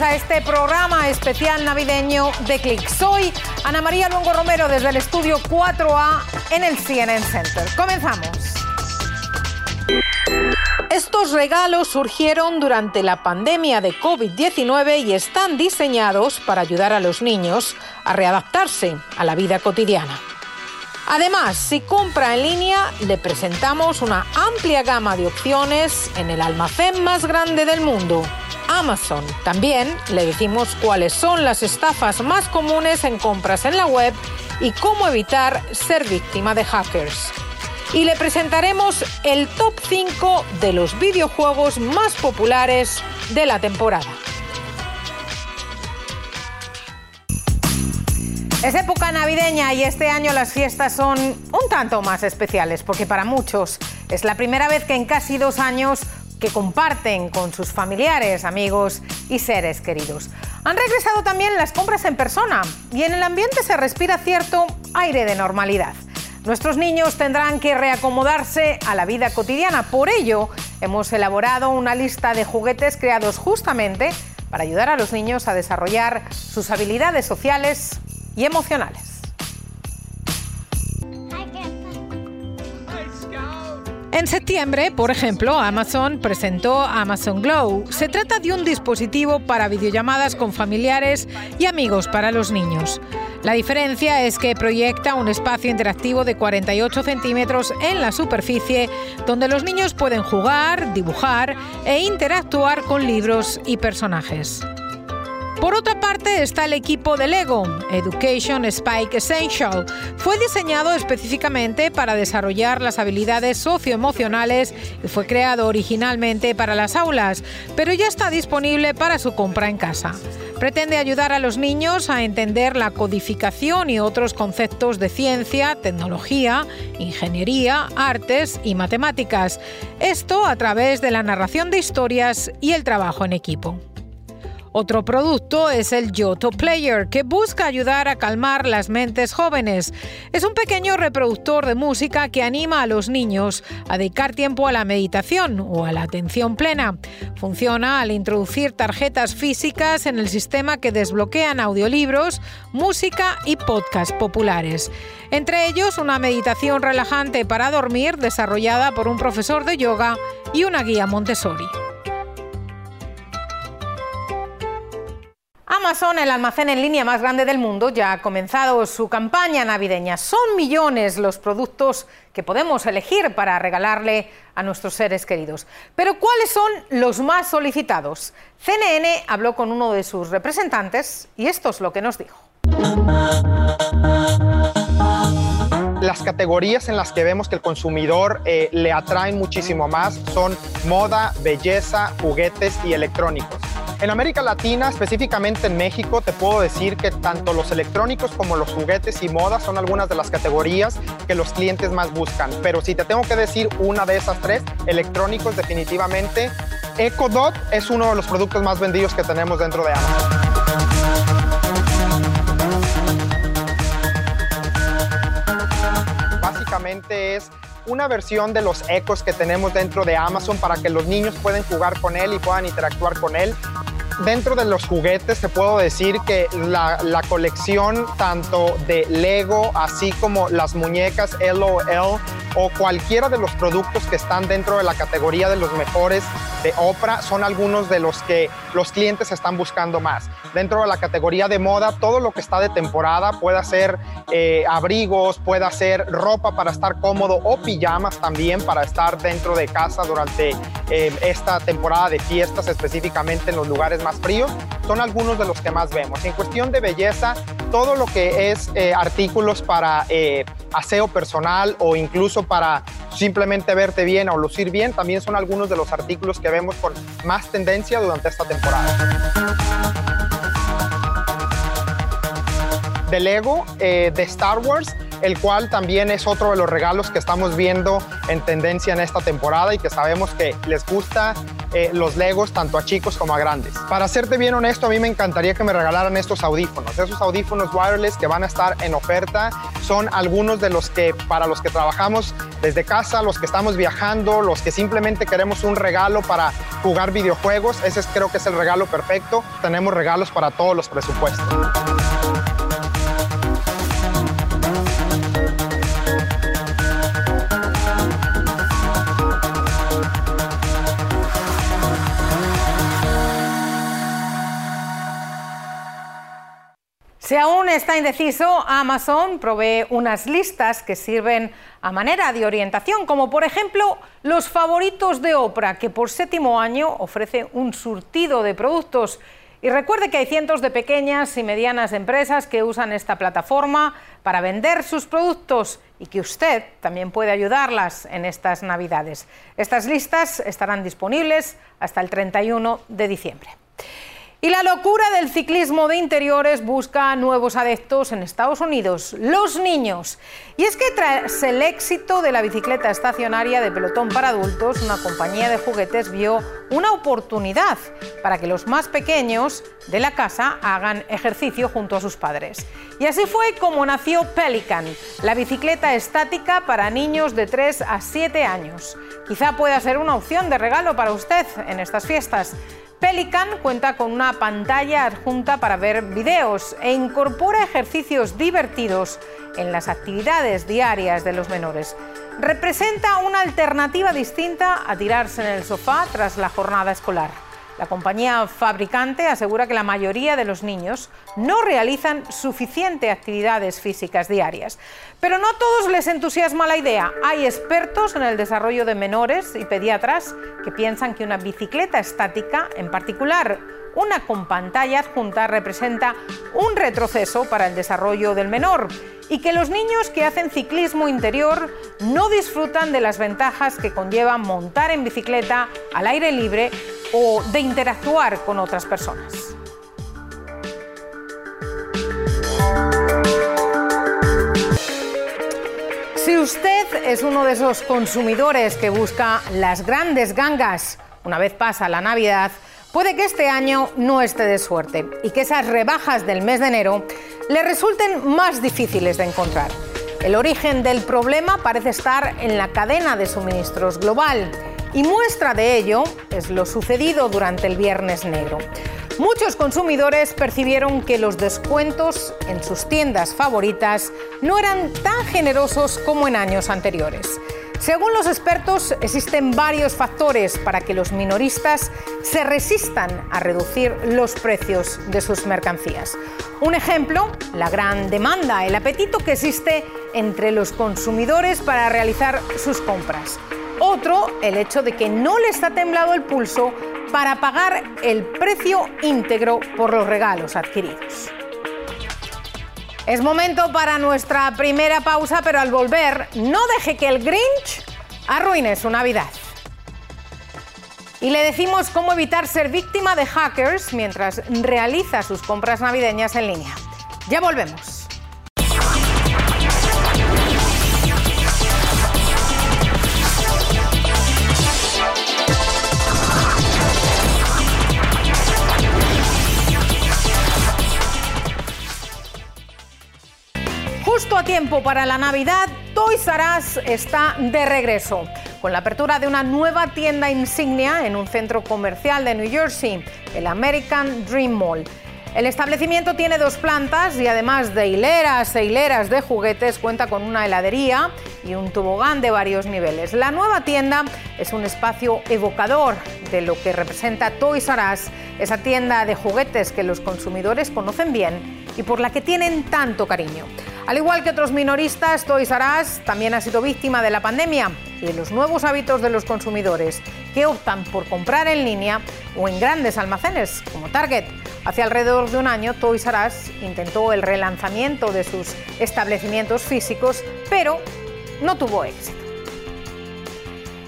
a este programa especial navideño de Click. Soy Ana María Luengo Romero desde el estudio 4A en el CNN Center. Comenzamos. Estos regalos surgieron durante la pandemia de COVID-19 y están diseñados para ayudar a los niños a readaptarse a la vida cotidiana. Además, si compra en línea, le presentamos una amplia gama de opciones en el almacén más grande del mundo, Amazon. También le decimos cuáles son las estafas más comunes en compras en la web y cómo evitar ser víctima de hackers. Y le presentaremos el top 5 de los videojuegos más populares de la temporada. Es época navideña y este año las fiestas son un tanto más especiales porque para muchos es la primera vez que en casi dos años que comparten con sus familiares, amigos y seres queridos. Han regresado también las compras en persona y en el ambiente se respira cierto aire de normalidad. Nuestros niños tendrán que reacomodarse a la vida cotidiana. Por ello, hemos elaborado una lista de juguetes creados justamente para ayudar a los niños a desarrollar sus habilidades sociales y emocionales. En septiembre, por ejemplo, Amazon presentó Amazon Glow. Se trata de un dispositivo para videollamadas con familiares y amigos para los niños. La diferencia es que proyecta un espacio interactivo de 48 centímetros en la superficie donde los niños pueden jugar, dibujar e interactuar con libros y personajes. Por otra parte está el equipo de Lego, Education Spike Essential. Fue diseñado específicamente para desarrollar las habilidades socioemocionales y fue creado originalmente para las aulas, pero ya está disponible para su compra en casa. Pretende ayudar a los niños a entender la codificación y otros conceptos de ciencia, tecnología, ingeniería, artes y matemáticas. Esto a través de la narración de historias y el trabajo en equipo. Otro producto es el Yoto Player, que busca ayudar a calmar las mentes jóvenes. Es un pequeño reproductor de música que anima a los niños a dedicar tiempo a la meditación o a la atención plena. Funciona al introducir tarjetas físicas en el sistema que desbloquean audiolibros, música y podcasts populares. Entre ellos, una meditación relajante para dormir desarrollada por un profesor de yoga y una guía Montessori. Amazon, el almacén en línea más grande del mundo, ya ha comenzado su campaña navideña. Son millones los productos que podemos elegir para regalarle a nuestros seres queridos. Pero ¿cuáles son los más solicitados? CNN habló con uno de sus representantes y esto es lo que nos dijo. Las categorías en las que vemos que el consumidor eh, le atraen muchísimo más son moda, belleza, juguetes y electrónicos. En América Latina, específicamente en México, te puedo decir que tanto los electrónicos como los juguetes y moda son algunas de las categorías que los clientes más buscan. Pero si te tengo que decir una de esas tres, electrónicos definitivamente, EcoDot es uno de los productos más vendidos que tenemos dentro de Amazon. Es una versión de los ecos que tenemos dentro de Amazon para que los niños puedan jugar con él y puedan interactuar con él. Dentro de los juguetes te puedo decir que la colección tanto de Lego así como las muñecas LOL o cualquiera de los productos que están dentro de la categoría de los mejores de Oprah son algunos de los que los clientes están buscando más. Dentro de la categoría de moda, todo lo que está de temporada puede ser eh, abrigos, puede ser ropa para estar cómodo o pijamas también para estar dentro de casa durante eh, esta temporada de fiestas, específicamente en los lugares más fríos, son algunos de los que más vemos. En cuestión de belleza, todo lo que es eh, artículos para aseo personal o incluso para simplemente verte bien o lucir bien, también son algunos de los artículos que vemos con más tendencia durante esta temporada. De Lego, eh, de Star Wars, el cual también es otro de los regalos que estamos viendo en tendencia en esta temporada y que sabemos que les gusta eh, los Legos tanto a chicos como a grandes. Para serte bien honesto, a mí me encantaría que me regalaran estos audífonos. Esos audífonos wireless que van a estar en oferta son algunos de los que para los que trabajamos desde casa, los que estamos viajando, los que simplemente queremos un regalo para jugar videojuegos. Ese creo que es el regalo perfecto. Tenemos regalos para todos los presupuestos. Si aún está indeciso, Amazon provee unas listas que sirven a manera de orientación, como por ejemplo los favoritos de Oprah, que por séptimo año ofrece un surtido de productos. Y recuerde que hay cientos de pequeñas y medianas empresas que usan esta plataforma para vender sus productos y que usted también puede ayudarlas en estas Navidades. Estas listas estarán disponibles hasta el 31 de diciembre. Y la locura del ciclismo de interiores busca nuevos adeptos en Estados Unidos, los niños. Y es que tras el éxito de la bicicleta estacionaria de pelotón para adultos, una compañía de juguetes vio una oportunidad para que los más pequeños de la casa hagan ejercicio junto a sus padres. Y así fue como nació Pelican, la bicicleta estática para niños de 3 a 7 años. Quizá pueda ser una opción de regalo para usted en estas fiestas. Pelican cuenta con una pantalla adjunta para ver videos e incorpora ejercicios divertidos en las actividades diarias de los menores. Representa una alternativa distinta a tirarse en el sofá tras la jornada escolar. La compañía fabricante asegura que la mayoría de los niños no realizan suficiente actividades físicas diarias. Pero no a todos les entusiasma la idea. Hay expertos en el desarrollo de menores y pediatras que piensan que una bicicleta estática, en particular una con pantalla adjunta, representa un retroceso para el desarrollo del menor y que los niños que hacen ciclismo interior no disfrutan de las ventajas que conlleva montar en bicicleta al aire libre o de interactuar con otras personas. Si usted es uno de esos consumidores que busca las grandes gangas una vez pasa la Navidad, puede que este año no esté de suerte y que esas rebajas del mes de enero le resulten más difíciles de encontrar. El origen del problema parece estar en la cadena de suministros global y muestra de ello es lo sucedido durante el Viernes Negro. Muchos consumidores percibieron que los descuentos en sus tiendas favoritas no eran tan generosos como en años anteriores. Según los expertos, existen varios factores para que los minoristas se resistan a reducir los precios de sus mercancías. Un ejemplo, la gran demanda, el apetito que existe entre los consumidores para realizar sus compras. Otro, el hecho de que no les ha temblado el pulso para pagar el precio íntegro por los regalos adquiridos. Es momento para nuestra primera pausa, pero al volver, no deje que el Grinch arruine su Navidad. Y le decimos cómo evitar ser víctima de hackers mientras realiza sus compras navideñas en línea. Ya volvemos. Tiempo para la Navidad, Toys R Us está de regreso con la apertura de una nueva tienda insignia en un centro comercial de New Jersey, el American Dream Mall. El establecimiento tiene dos plantas y además de hileras e hileras de juguetes cuenta con una heladería y un tobogán de varios niveles. La nueva tienda es un espacio evocador de lo que representa Toys R Us, esa tienda de juguetes que los consumidores conocen bien y por la que tienen tanto cariño. Al igual que otros minoristas, Toys R Us también ha sido víctima de la pandemia y de los nuevos hábitos de los consumidores que optan por comprar en línea o en grandes almacenes como Target. Hace alrededor de un año, Toys R Us intentó el relanzamiento de sus establecimientos físicos, pero no tuvo éxito.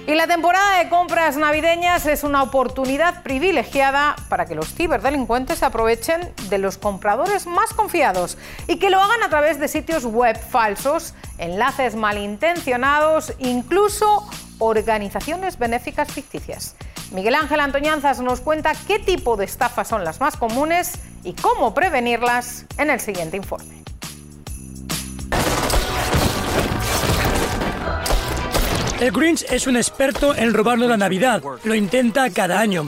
Y la temporada de compras navideñas es una oportunidad privilegiada para que los ciberdelincuentes se aprovechen de los compradores más confiados y que lo hagan a través de sitios web falsos, enlaces malintencionados, incluso organizaciones benéficas ficticias. Miguel Ángel Antoñanzas nos cuenta qué tipo de estafas son las más comunes y cómo prevenirlas en el siguiente informe. El Grinch es un experto en robarnos la Navidad. Lo intenta cada año.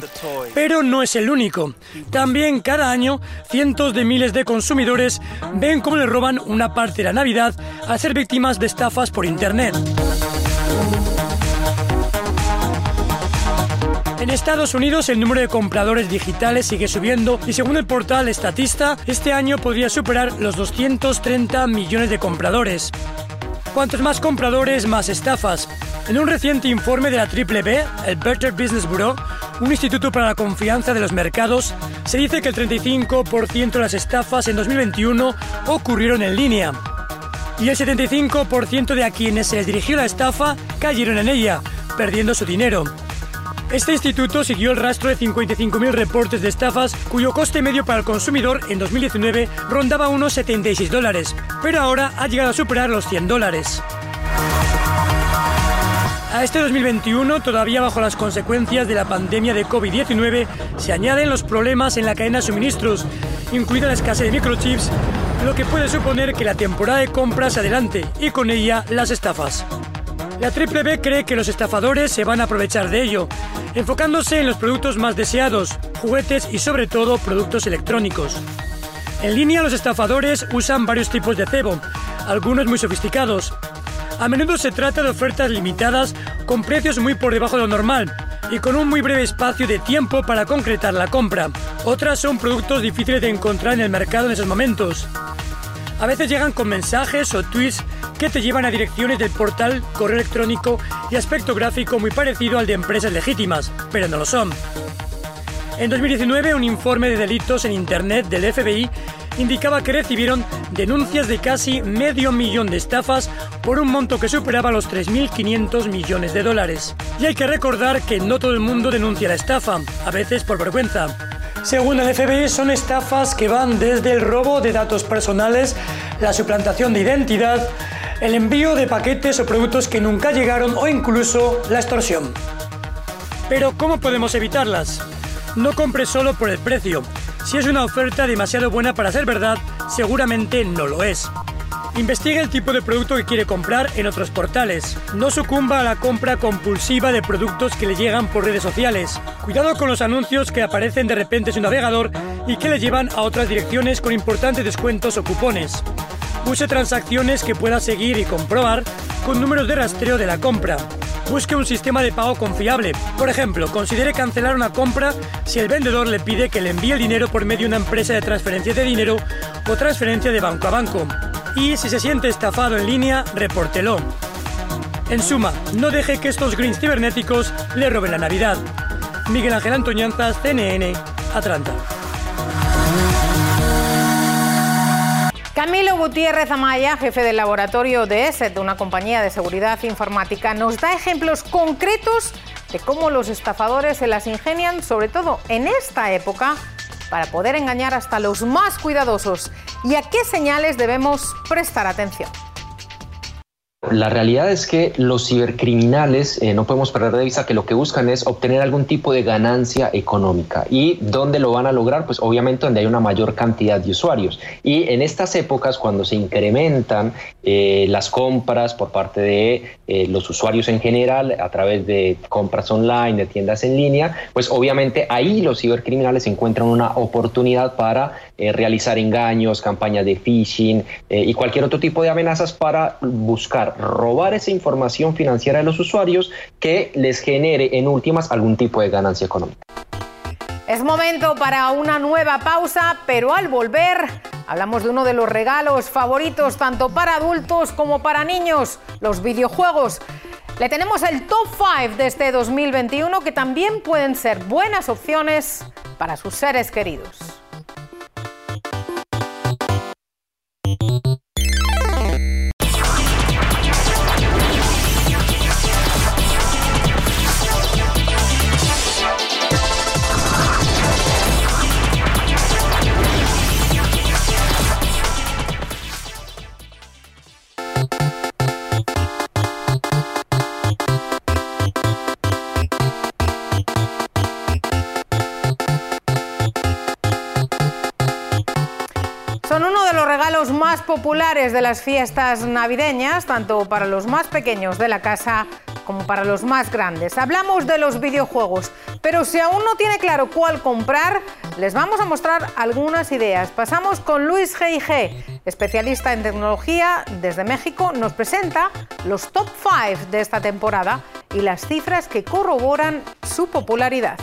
Pero no es el único. También cada año cientos de miles de consumidores ven cómo le roban una parte de la Navidad al ser víctimas de estafas por Internet. En Estados Unidos el número de compradores digitales sigue subiendo y según el portal Statista, este año podría superar los 230 millones de compradores. Cuantos más compradores, más estafas. En un reciente informe de la Triple B, el Better Business Bureau, un instituto para la confianza de los mercados, se dice que el 35% de las estafas en 2021 ocurrieron en línea. Y el 75% de quienes se les dirigió la estafa cayeron en ella, perdiendo su dinero. Este instituto siguió el rastro de 55.000 reportes de estafas cuyo coste medio para el consumidor en 2019 rondaba unos 76 dólares, pero ahora ha llegado a superar los 100 dólares. A este 2021, todavía bajo las consecuencias de la pandemia de COVID-19, se añaden los problemas en la cadena de suministros, incluida la escasez de microchips, lo que puede suponer que la temporada de compras adelante y con ella las estafas. La Triple B cree que los estafadores se van a aprovechar de ello, enfocándose en los productos más deseados, juguetes y sobre todo productos electrónicos. En línea los estafadores usan varios tipos de cebo, algunos muy sofisticados, a menudo se trata de ofertas limitadas con precios muy por debajo de lo normal y con un muy breve espacio de tiempo para concretar la compra. Otras son productos difíciles de encontrar en el mercado en esos momentos. A veces llegan con mensajes o tweets que te llevan a direcciones del portal, correo electrónico y aspecto gráfico muy parecido al de empresas legítimas, pero no lo son. En 2019, un informe de delitos en Internet del FBI indicaba que recibieron denuncias de casi medio millón de estafas por un monto que superaba los 3.500 millones de dólares. Y hay que recordar que no todo el mundo denuncia la estafa, a veces por vergüenza. Según el FBI, son estafas que van desde el robo de datos personales, la suplantación de identidad, el envío de paquetes o productos que nunca llegaron o incluso la extorsión. Pero ¿cómo podemos evitarlas? No compre solo por el precio. Si es una oferta demasiado buena para ser verdad, seguramente no lo es. Investigue el tipo de producto que quiere comprar en otros portales. No sucumba a la compra compulsiva de productos que le llegan por redes sociales. Cuidado con los anuncios que aparecen de repente en su navegador y que le llevan a otras direcciones con importantes descuentos o cupones. Use transacciones que pueda seguir y comprobar con números de rastreo de la compra. Busque un sistema de pago confiable. Por ejemplo, considere cancelar una compra si el vendedor le pide que le envíe el dinero por medio de una empresa de transferencia de dinero o transferencia de banco a banco. Y si se siente estafado en línea, repórtelo. En suma, no deje que estos greens cibernéticos le roben la Navidad. Miguel Ángel Antoñanzas, CNN, Atlanta. Camilo Gutiérrez Amaya, jefe del laboratorio de ESET, una compañía de seguridad informática, nos da ejemplos concretos de cómo los estafadores se las ingenian, sobre todo en esta época, para poder engañar hasta los más cuidadosos y a qué señales debemos prestar atención. La realidad es que los cibercriminales eh, no podemos perder de vista que lo que buscan es obtener algún tipo de ganancia económica. ¿Y dónde lo van a lograr? Pues obviamente donde hay una mayor cantidad de usuarios. Y en estas épocas, cuando se incrementan eh, las compras por parte de eh, los usuarios en general a través de compras online, de tiendas en línea, pues obviamente ahí los cibercriminales encuentran una oportunidad para realizar engaños, campañas de phishing y cualquier otro tipo de amenazas para buscar robar esa información financiera de los usuarios que les genere en últimas algún tipo de ganancia económica. Es momento para una nueva pausa, pero al volver hablamos de uno de los regalos favoritos tanto para adultos como para niños, los videojuegos. Le tenemos el top 5 de este 2021 que también pueden ser buenas opciones para sus seres queridos. Populares de las fiestas navideñas, tanto para los más pequeños de la casa como para los más grandes. Hablamos de los videojuegos, pero si aún no tiene claro cuál comprar, les vamos a mostrar algunas ideas. Pasamos con Luis G.I.G., especialista en tecnología desde México, nos presenta los top 5 de esta temporada y las cifras que corroboran su popularidad.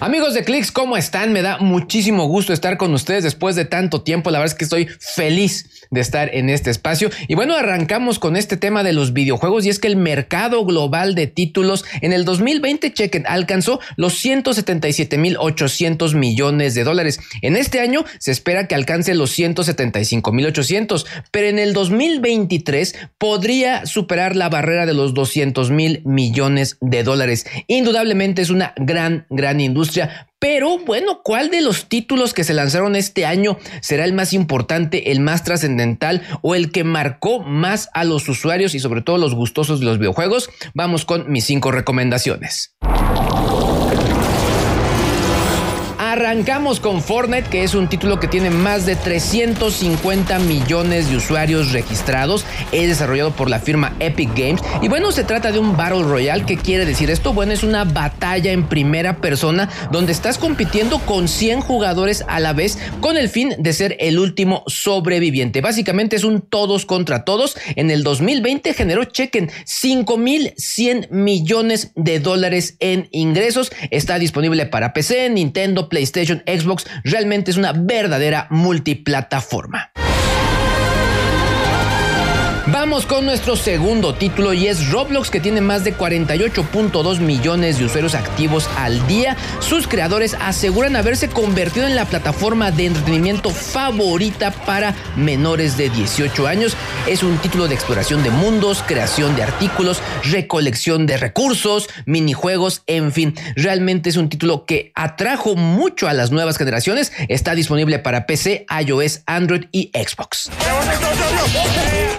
Amigos de Clicks, ¿cómo están? Me da muchísimo gusto estar con ustedes después de tanto tiempo. La verdad es que estoy feliz de estar en este espacio. Y bueno, arrancamos con este tema de los videojuegos y es que el mercado global de títulos en el 2020, chequen, alcanzó los 177.800 millones de dólares. En este año se espera que alcance los 175.800, pero en el 2023 podría superar la barrera de los 200 mil millones de dólares. Indudablemente es una gran, gran industria Pero bueno, ¿cuál de los títulos que se lanzaron este año será el más importante, el más trascendental o el que marcó más a los usuarios y sobre todo los gustosos de los videojuegos? Vamos con mis cinco recomendaciones. Arrancamos con Fortnite, que es un título que tiene más de 350 millones de usuarios registrados. Es desarrollado por la firma Epic Games. Y bueno, se trata de un Battle Royale. ¿Qué quiere decir esto? Bueno, es una batalla en primera persona donde estás compitiendo con 100 jugadores a la vez con el fin de ser el último sobreviviente. Básicamente es un todos contra todos. En el 2020 generó, chequen, 5.100 millones de dólares en ingresos. Está disponible para PC, Nintendo, PlayStation PlayStation, Xbox, realmente es una verdadera multiplataforma. Vamos con nuestro segundo título y es Roblox que tiene más de 48.2 millones de usuarios activos al día. Sus creadores aseguran haberse convertido en la plataforma de entretenimiento favorita para menores de 18 años. Es un título de exploración de mundos, creación de artículos, recolección de recursos, minijuegos, en fin. Realmente es un título que atrajo mucho a las nuevas generaciones. Está disponible para PC, iOS, Android y Xbox.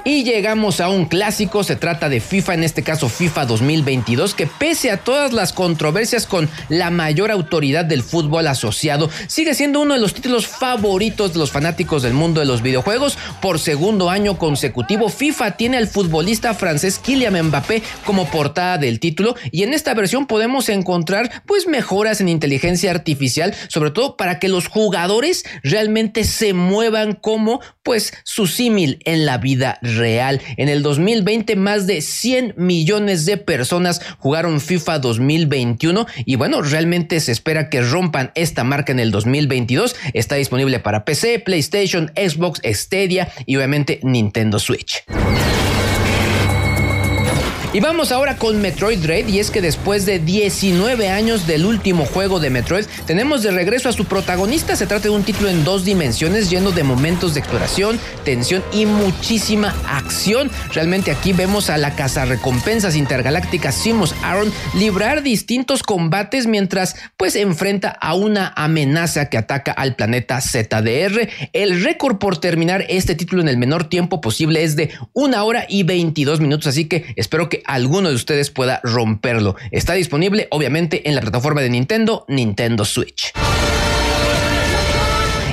Y llegamos a un clásico, se trata de FIFA, en este caso FIFA 2022, que pese a todas las controversias con la mayor autoridad del fútbol asociado, sigue siendo uno de los títulos favoritos de los fanáticos del mundo de los videojuegos. Por segundo año consecutivo, FIFA tiene al futbolista francés Kylian Mbappé como portada del título y en esta versión podemos encontrar pues mejoras en inteligencia artificial, sobre todo para que los jugadores realmente se muevan como pues su símil en la vida real. En el 2020 más de 100 millones de personas jugaron FIFA 2021 y bueno, realmente se espera que rompan esta marca en el 2022. Está disponible para PC, PlayStation, Xbox, Stadia y obviamente Nintendo Switch. Y vamos ahora con Metroid Dread y es que después de 19 años del último juego de Metroid, tenemos de regreso a su protagonista. Se trata de un título en dos dimensiones lleno de momentos de exploración, tensión y muchísima acción. Realmente aquí vemos a la casa recompensas intergalácticas Simos Aaron librar distintos combates mientras pues enfrenta a una amenaza que ataca al planeta ZDR. El récord por terminar este título en el menor tiempo posible es de una hora y 22 minutos, así que espero que alguno de ustedes pueda romperlo. Está disponible obviamente en la plataforma de Nintendo, Nintendo Switch.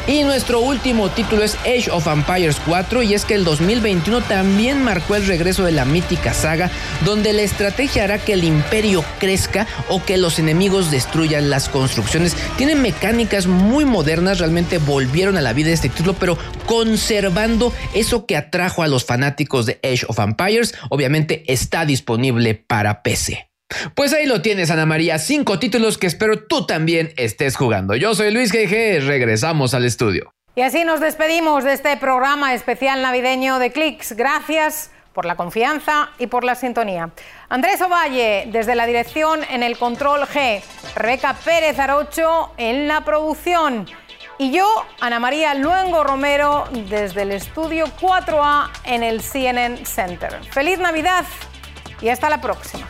Y nuestro último título es Age of Empires 4 y es que el 2021 también marcó el regreso de la mítica saga donde la estrategia hará que el imperio crezca o que los enemigos destruyan las construcciones. Tienen mecánicas muy modernas, realmente volvieron a la vida este título, pero conservando eso que atrajo a los fanáticos de Age of Empires. Obviamente está disponible para PC. Pues ahí lo tienes, Ana María, cinco títulos que espero tú también estés jugando. Yo soy Luis GG, regresamos al estudio. Y así nos despedimos de este programa especial navideño de Clicks. Gracias por la confianza y por la sintonía. Andrés Ovalle, desde la dirección en el Control G, Rebeca Pérez Arocho en la producción y yo, Ana María Luengo Romero, desde el estudio 4A en el CNN Center. Feliz Navidad y hasta la próxima.